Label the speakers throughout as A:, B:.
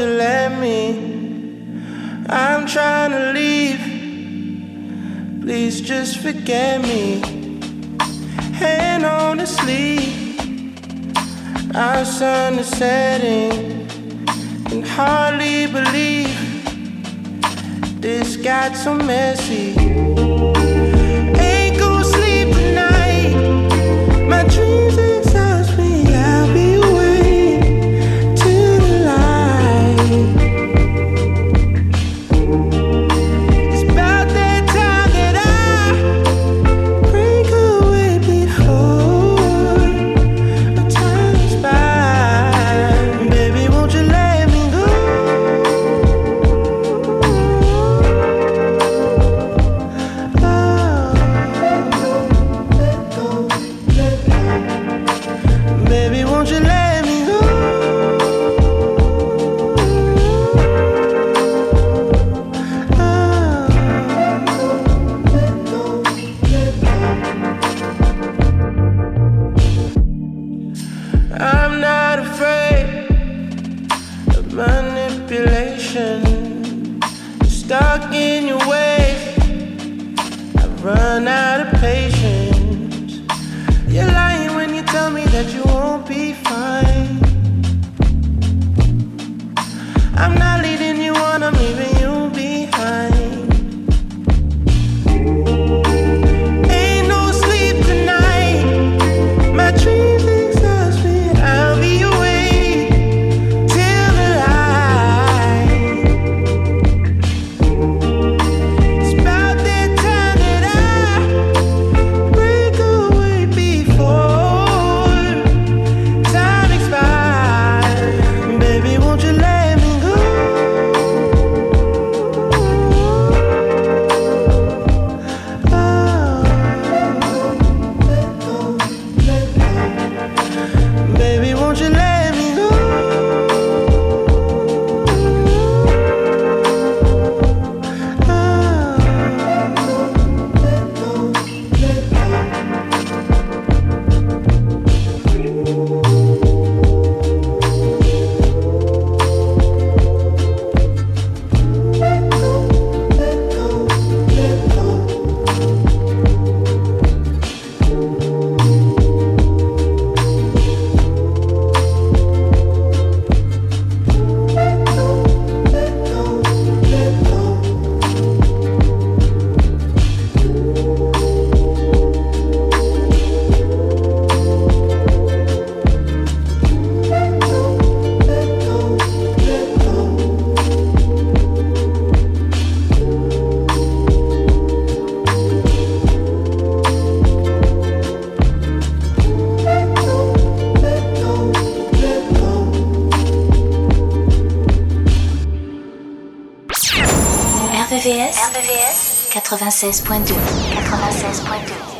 A: you let me? I'm trying to leave. Please just forget me. Hand on the sleeve. Our sun is setting. Can hardly believe this got so messy. ocean, stuck in your ways. I've run out of
B: RBVS 96.2 96.2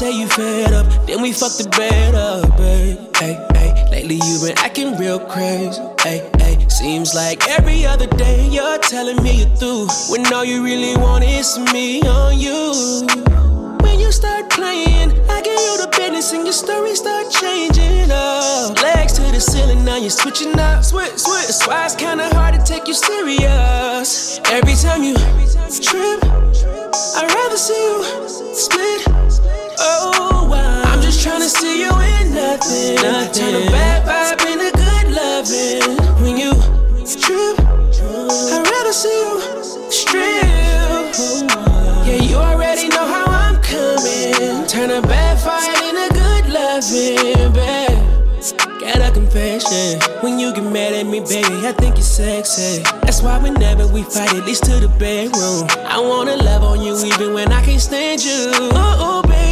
C: say you fed up. Then we fuck the bed up, babe. Hey, hey. Lately you been acting real crazy. Hey, hey. Seems like every other day you're telling me you're through. When all you really want is me on you. When you start playing, I get you the business and your story start changing up. Legs to the ceiling, now you're switching up. Switch, switch. That's why it's kinda hard to take you serious. Every time you trip, I'd rather see you split. Oh, wow. I'm just trying to see you in nothing. Turn a bad vibe into good loving. When you trip, I'd rather see you strip. Yeah, you already know how I'm coming. Turn a bad fight into good loving, babe. Got a confession. When you get mad at me, baby, I think you're sexy. That's why whenever we fight, at least to the bedroom. I wanna love on you even when I can't stand you. Oh baby.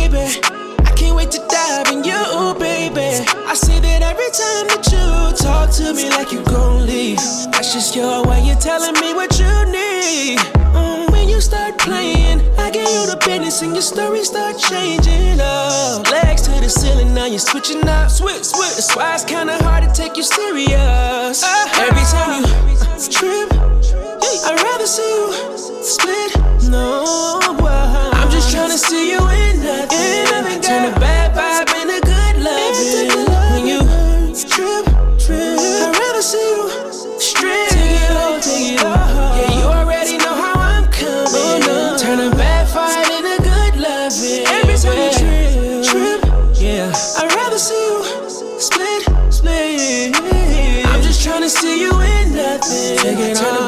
C: That's just your way of telling me what you need. Mm, when you start playing, I get you the business and your story start changing up. Legs to the ceiling, now you're switching up. Switch, switch. That's why it's kinda hard to take you serious. Every time you trip, I'd rather see you split. No, I'm just trying to see you Take it Turn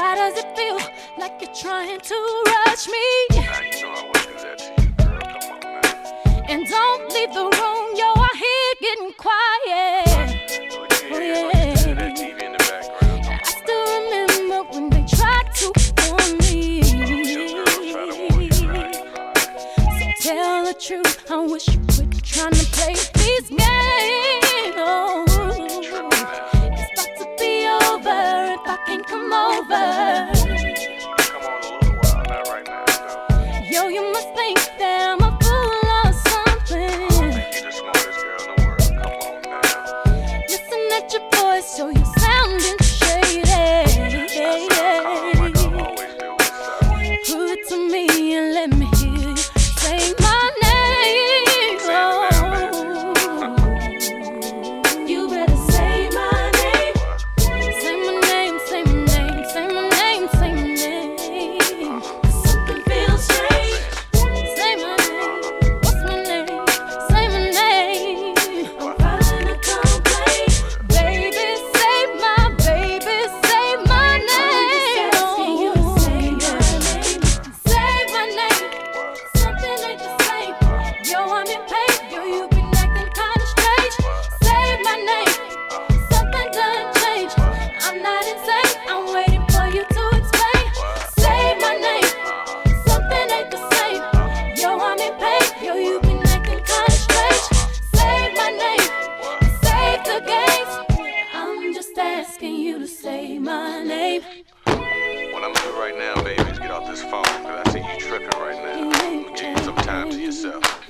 D: Why does it feel like you're trying to rush me?
E: Now you know I wouldn't do that to you, girl. Come on now.
D: And don't leave the room, yo, I hear getting quiet.
E: Oh, yeah,
F: see you tripping right now. Give you some time to yourself.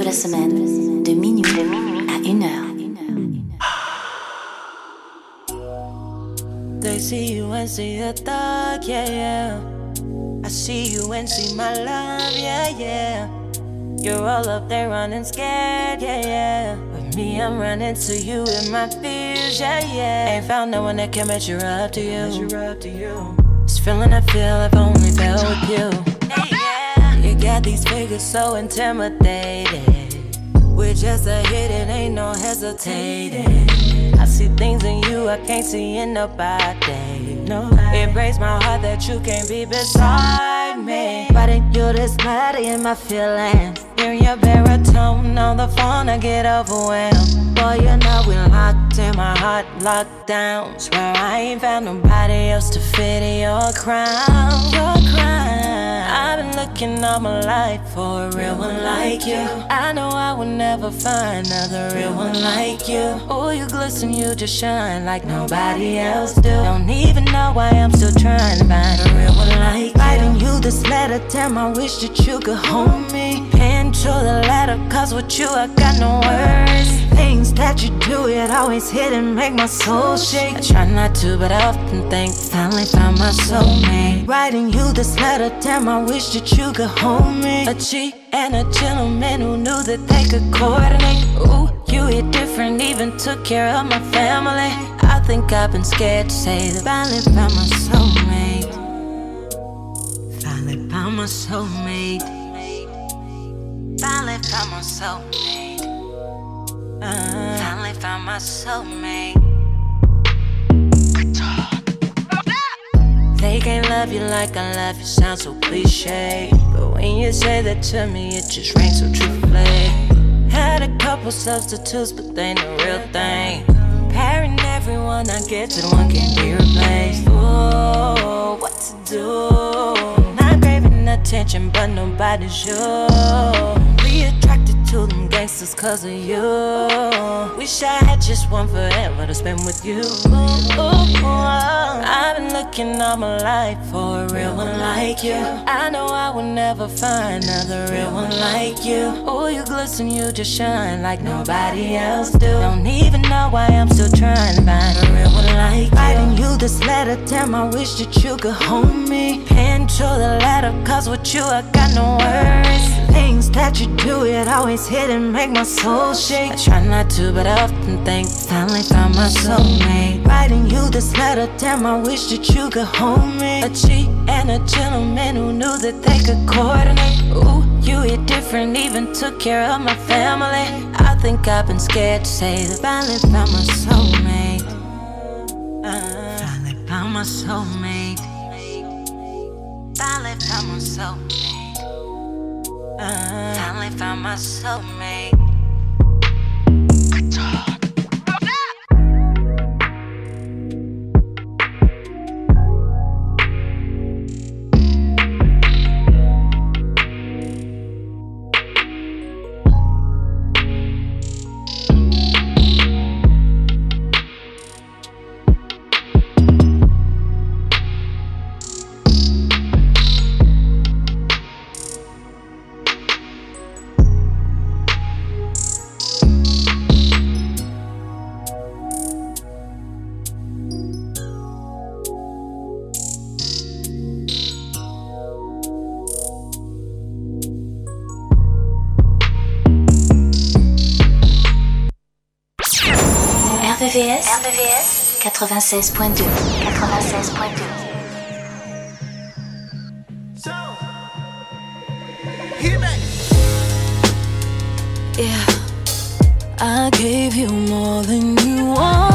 B: de la semaine, de minuit à They
G: see you and see the thug, yeah, yeah. I see you and see my love, yeah, yeah. You're all up there running scared, yeah, yeah. With me, I'm running to you in my fears, yeah, yeah. Ain't found no one that can measure up to you. This feeling I feel I've only felt with you. Got these figures so intimidated. With just a hit, it ain't no hesitating. I see things in you I can't see in nobody. nobody. It breaks my heart that you can't be beside me. Writing you this letter in my feelings. Hearing your baritone on the phone, I get overwhelmed. Boy, you know we locked in my heart, locked down. Swear I ain't found nobody else to fit your crown. Your crown. I've been looking all my life for a real one like you. I know I will never find another real one like you. Oh, you glisten, you just shine like nobody else do. Don't even know why I'm still trying to find a real one like you. Writing you this letter, damn, I wish that you could hold me. Pen to the letter, cause with you I got no words. Things that you do, it always hit and make my soul shake. I try not to, but I often think, finally found my soulmate. Writing you this letter, damn, I wish that you could hold me. A G and a gentleman who knew that they could coordinate. Ooh, you hit different, even took care of my family. I think I've been scared to say that finally found my soulmate. Finally found my soulmate. Finally found my soulmate. Uh, finally found my soulmate. They can't love you like I love you, sounds so cliche. But when you say that to me, it just rings so truthfully. Had a couple substitutes, but they ain't the real thing. Comparing everyone I get to the one can be replaced. Ooh, what to do? Not craving attention, but nobody's sure. We attracted to them gangsters cause of you. Wish I had just one forever to spend with you. Ooh, I've been looking all my life for a real one like you. I know I will never find another real one like you. Oh, you glisten, you just shine like nobody else do. Don't even know why I'm still trying to find a real one like you. Writing you this letter, damn, I wish that you could hold me. Pen to the letter, cause with you I got no words. Things that you do, it always hit and make my soul shake. I try not to, but I often think, finally found my soulmate. Writing you this letter, damn, I wish that you could hold me. A G and a gentleman who knew that they could coordinate. Ooh, you hit different, even took care of my family. I think I've been scared to say that finally found my soulmate. Finally found my soulmate. Finally found my soulmate. Finally found my soulmate.
B: 96.2 96.2
G: Yeah, I gave you more than you wanted.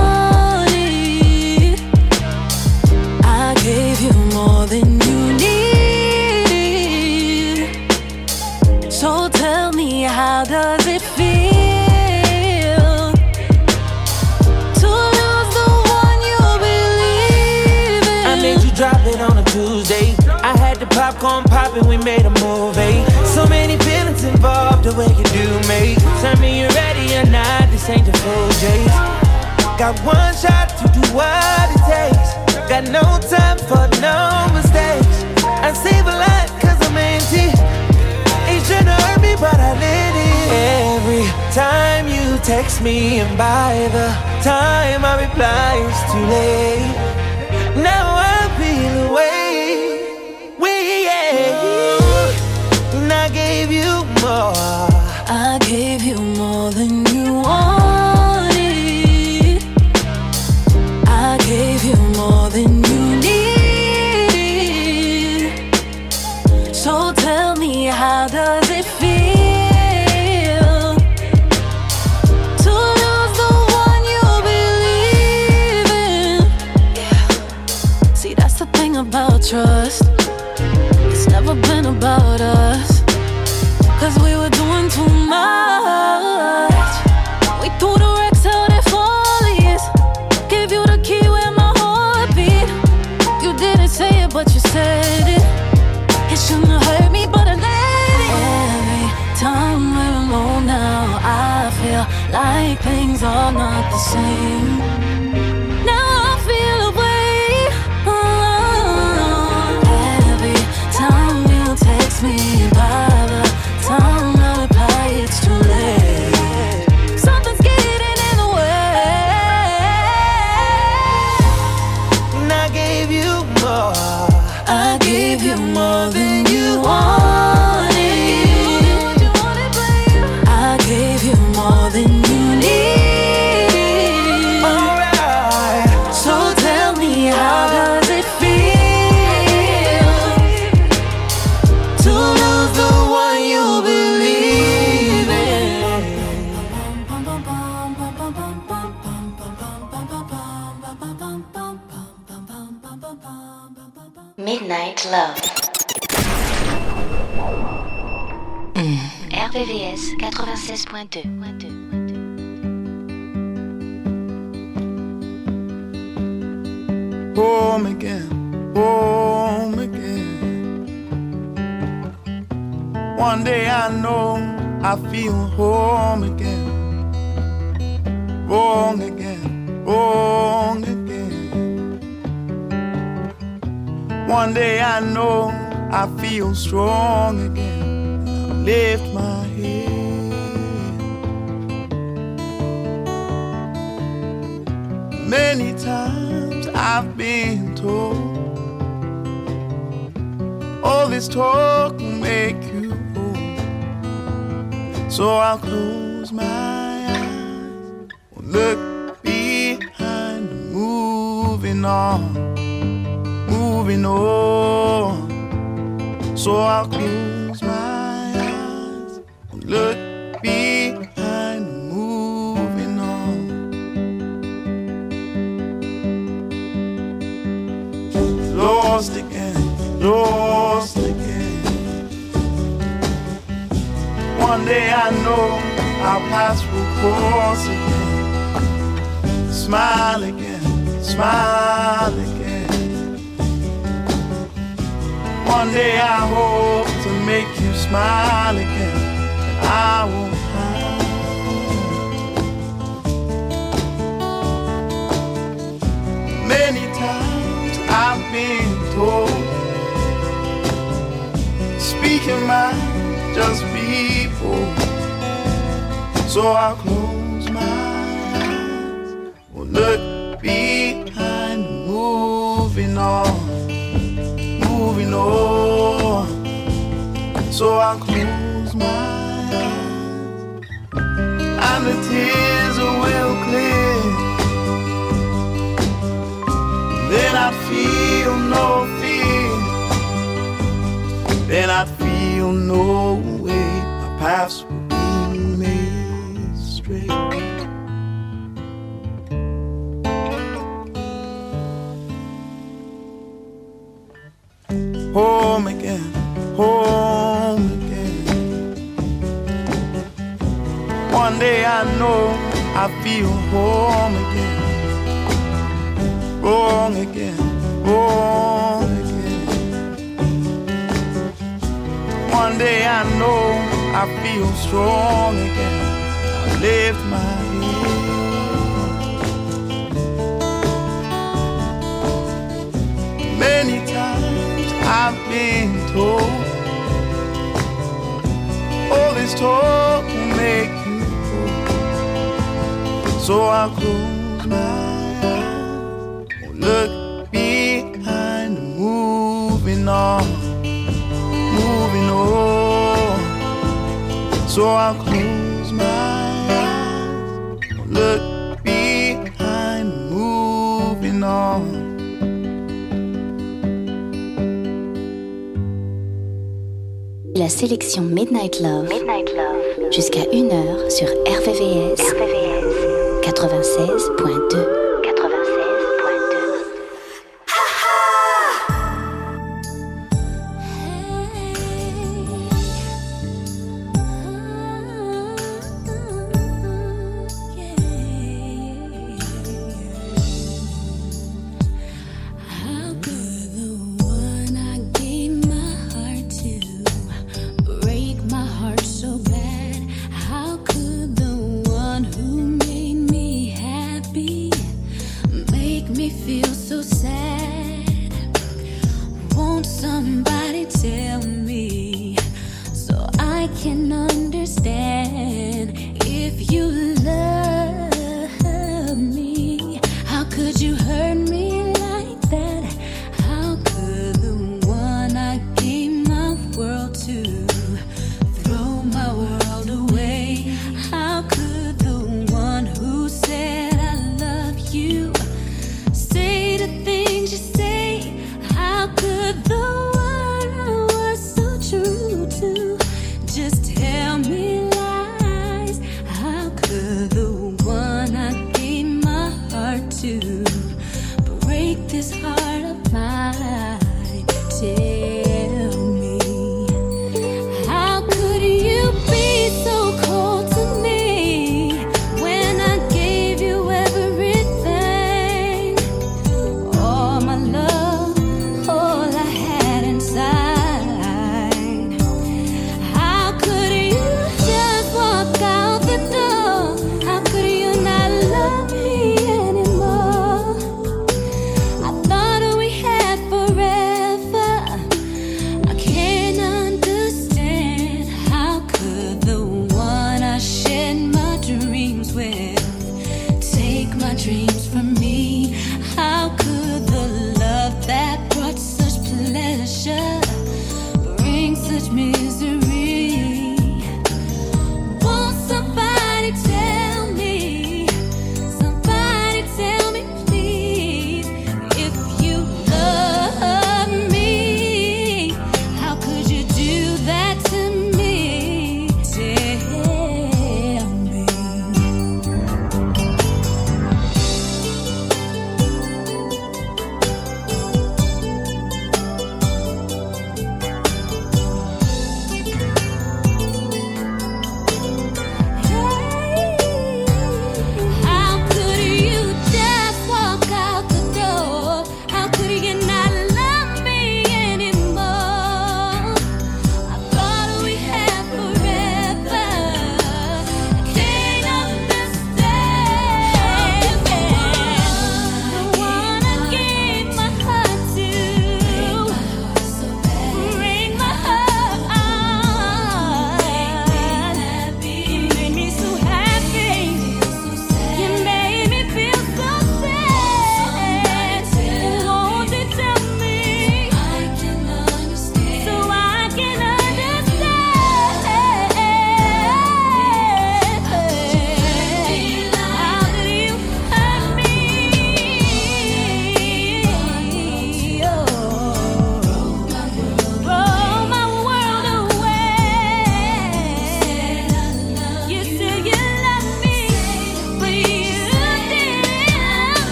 A: The popcorn popping, we made a movie. So many feelings involved, the way you do me. Tell me you're ready or not, this ain't the full J's. Got one shot to do what it takes. Got no time for no mistakes. I save a lot cause I'm empty. Trying to hurt me, but I let it. Every time you text me, and by the time I reply, it's too late.
B: Now you
H: 96.2.
I: home again, home again. One day I know I feel home again. Wrong again, wrong again. One day I know I feel strong again. Lift I've been told all this talk will make you old. So I'll close my eyes, look behind, moving on, moving on. So I'll close lost again, lost again. One day I know our paths will cross again. Smile again, smile again. One day I hope to make you smile again. I won't. Many times I've been told Speaking mind, just people. So I'll close my eyes. Will look behind, moving on Moving on. So I'll close my eyes And the tears will clear. Then I'd feel no. Then I'd feel no way. My paths would be made straight. Home again, home again. One day I know I feel home again wrong again, wrong One day I know I feel strong again. I lift my head. Many times I've been told all this talk will make you old. So I'll close my eyes look behind moving on, So I'll close my eyes, look behind, moving on.
B: La sélection Midnight Love, Midnight Love. jusqu'à 1h sur RVVS, RVVS. 96.2.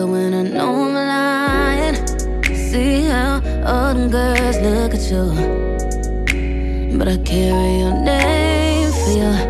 J: good when I know I'm lying. See how all them girls look at you. But I carry your name for you.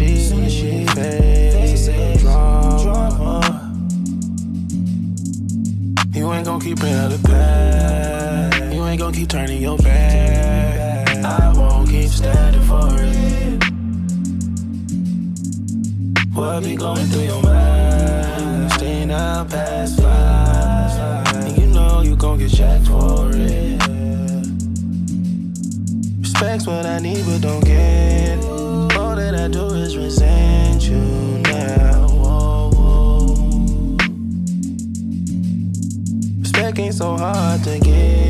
C: Soon as she, she the drama. You ain't gon' keep it out of past. You ain't gon' keep turning your back. I won't keep standing for it. What be going through your mind? Staying out past five. And you know you gon' get checked for it. Respect's what I need, but don't get. Do is resent you now. Respect ain't so hard to get.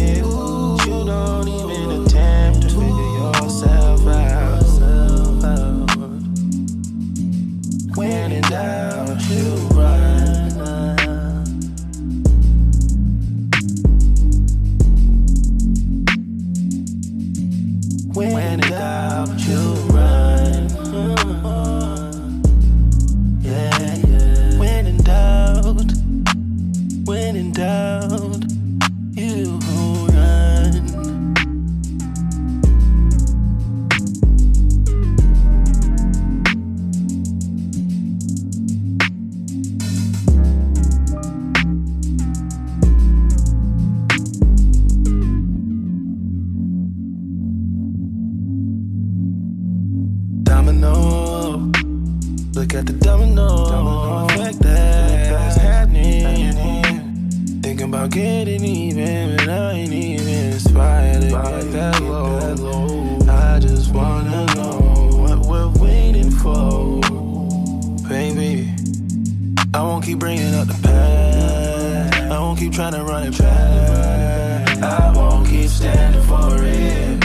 C: Keep bringing up the past. I won't keep trying to run it back. I won't keep standing for it.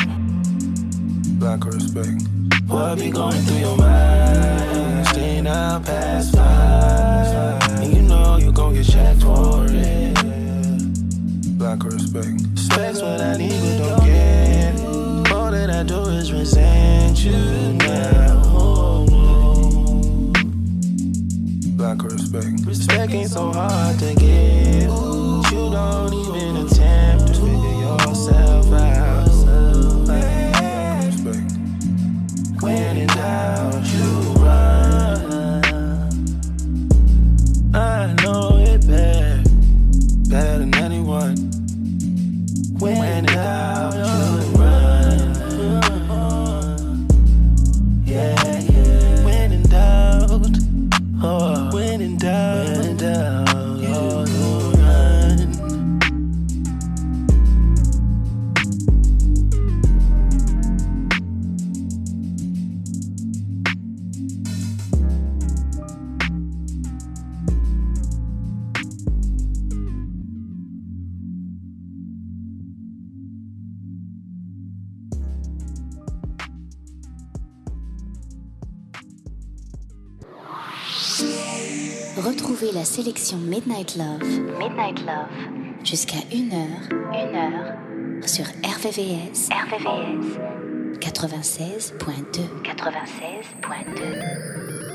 C: Lack of respect. What be going through your mind? Staying out past five. And you know you gon' get checked for it. Lack of respect. Respect's what I need, but don't get. All that I do is resent you now. Respect. Ain't so hard to get. You don't
B: RVVS, RVVS, 96.2, 96.2.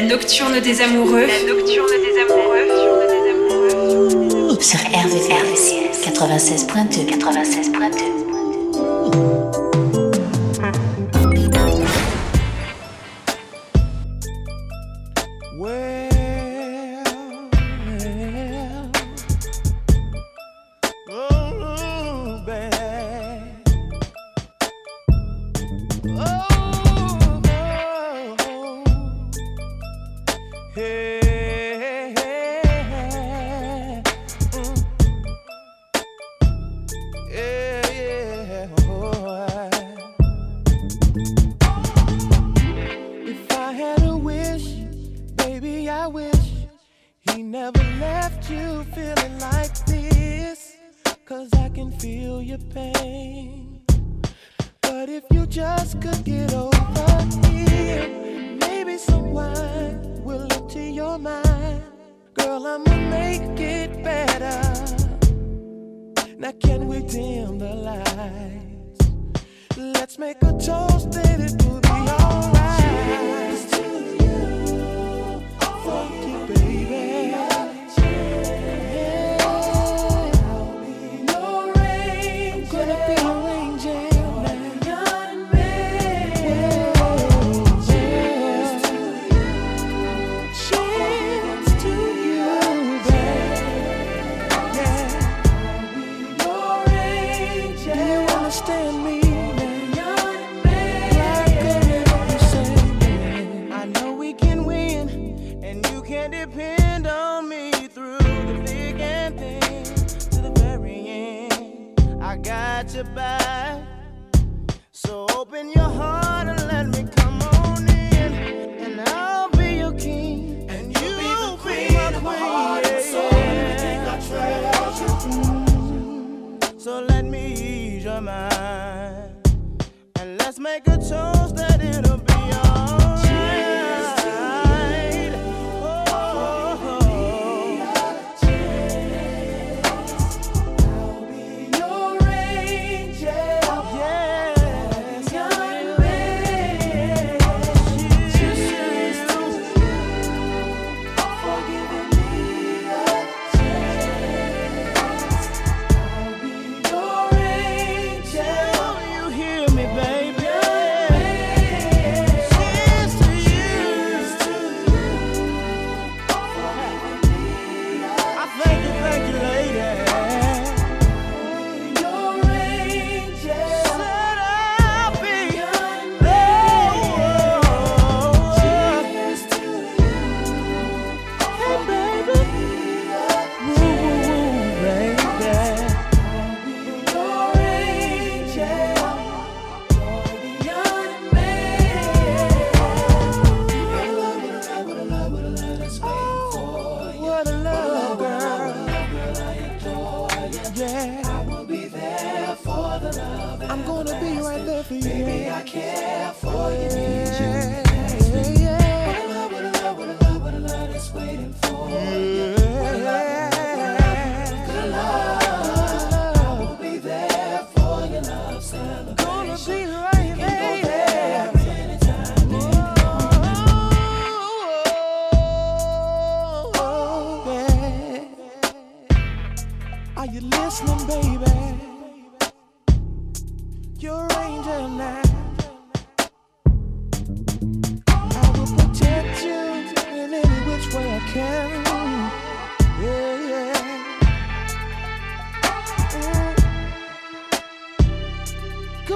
K: La nocturne des amoureux. La nocturne des amoureux.
L: Sur RVVCS 96.2 96.2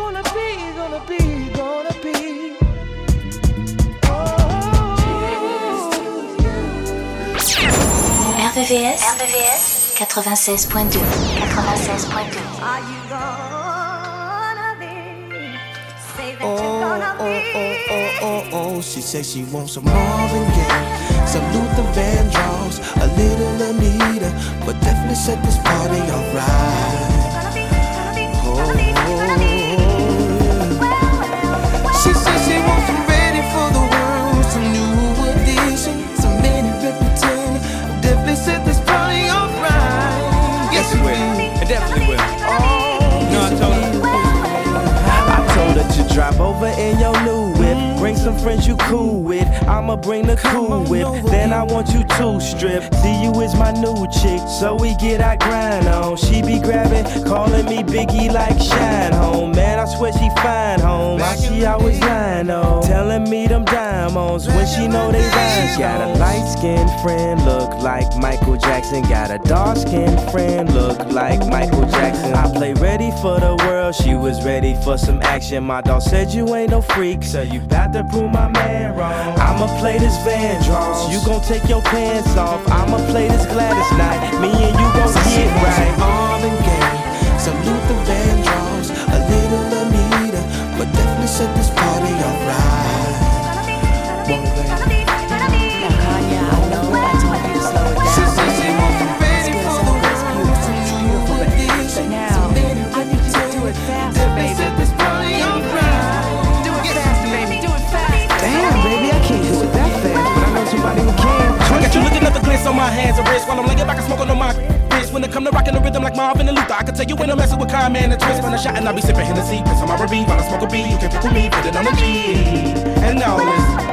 M: gonna be, gonna be, gonna be. Oh. RVVS, RVVS 96.2 96.2 Are you gonna? Oh, oh, oh, oh, oh, oh, she says she wants some Marvin Gaye, some Luther Vandross, a little Anita, but definitely set this party alright. Oh.
N: Drive over in your new whip. Bring some friends you cool with. I'ma bring the cool whip. Then I want you to strip. See you is my new chick, so we get our grind on. She be grabbing, calling me Biggie like Shine Home. Man, I swear she fine home. Why she always lying on? Telling me them diamonds when she know they rhyme. Got a light skinned friend, look like Michael Jackson. Got a dark skinned friend, look like Michael Jackson. I play ready for the world, she was ready for some action. My dog said you ain't no freak, so you got to prove my man wrong. I'ma play this Vandross, you gon' take your pants off. I'ma play this Gladys night, me and you gon' get right.
M: Marvin Gaye, some Luther Vandross, a little Anita, but definitely set this party alright.
O: Hands and wrists while I'm laying back and smoking on my wrist. When it come to rocking the rhythm like Marvin and Luther, I can tell you when I'm messing with Kyle, man, and twist. When I shot and I be sipping Hennessy, piss on my R&B while I smoke a B. You can pick with me, put it on the G. And now with me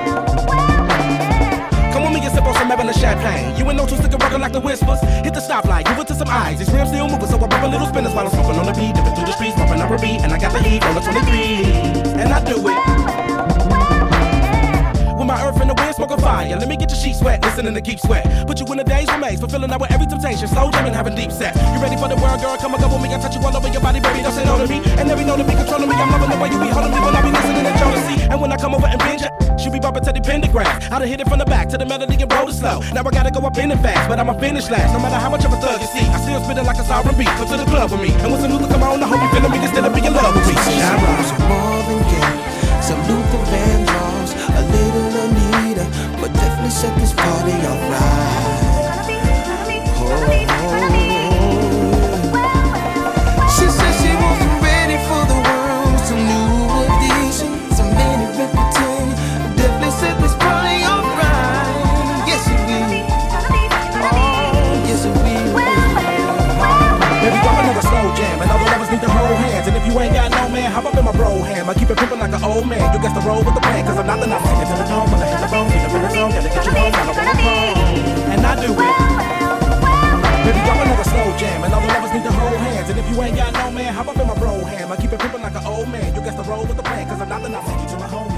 O: and sip on some Evan champagne. You ain't no two sticker rockin' like the whispers. Hit the stoplight, give it to some eyes. These rims still moving, so I pop a little spinners while I'm smoking on the beat. Dipping through the streets, bumping up a beat, and I got the heat on the 23. And I do it. My earth in the wind, smoking fire. Let me get your sheets wet, listening to keep sweat. Put you in a days remains, fulfilling out with every temptation. Slow jamming, having deep sex. You ready for the world, girl? Come and go with me. I touch you all over your body, baby. Don't say no to me. And every know to be controlling me. I'm loving the way you be holding me when I be listening to Jodeci. And when I come over and binge, she be bumping to the pentagram. I done hit it from the back to the melody and roll it slow. Now I gotta go up in it fast, but I'ma finish last. No matter how much of a thug you see, I still spit it like a sovereign beat. Come to the club with me. And when some music come on, I hope you feeling me instead of being in love with me. Shine bright.
M: Some Marvin Gaye, some Luther set this party alright. She
O: hop up in my bro ham. I keep it pimpin' like an old man. You guess the roll with the plan, cause I'm not the night. Take it to the tone, when I hit the bone, get up in the zone, gotta get you home, gotta roll home. And I do it. Baby, drop another slow jam, and all the lovers need to hold hands. And if you ain't got no man, hop up in my bro ham. I keep it pimpin' like an old man. You guess the roll with the plan, cause I'm not the night.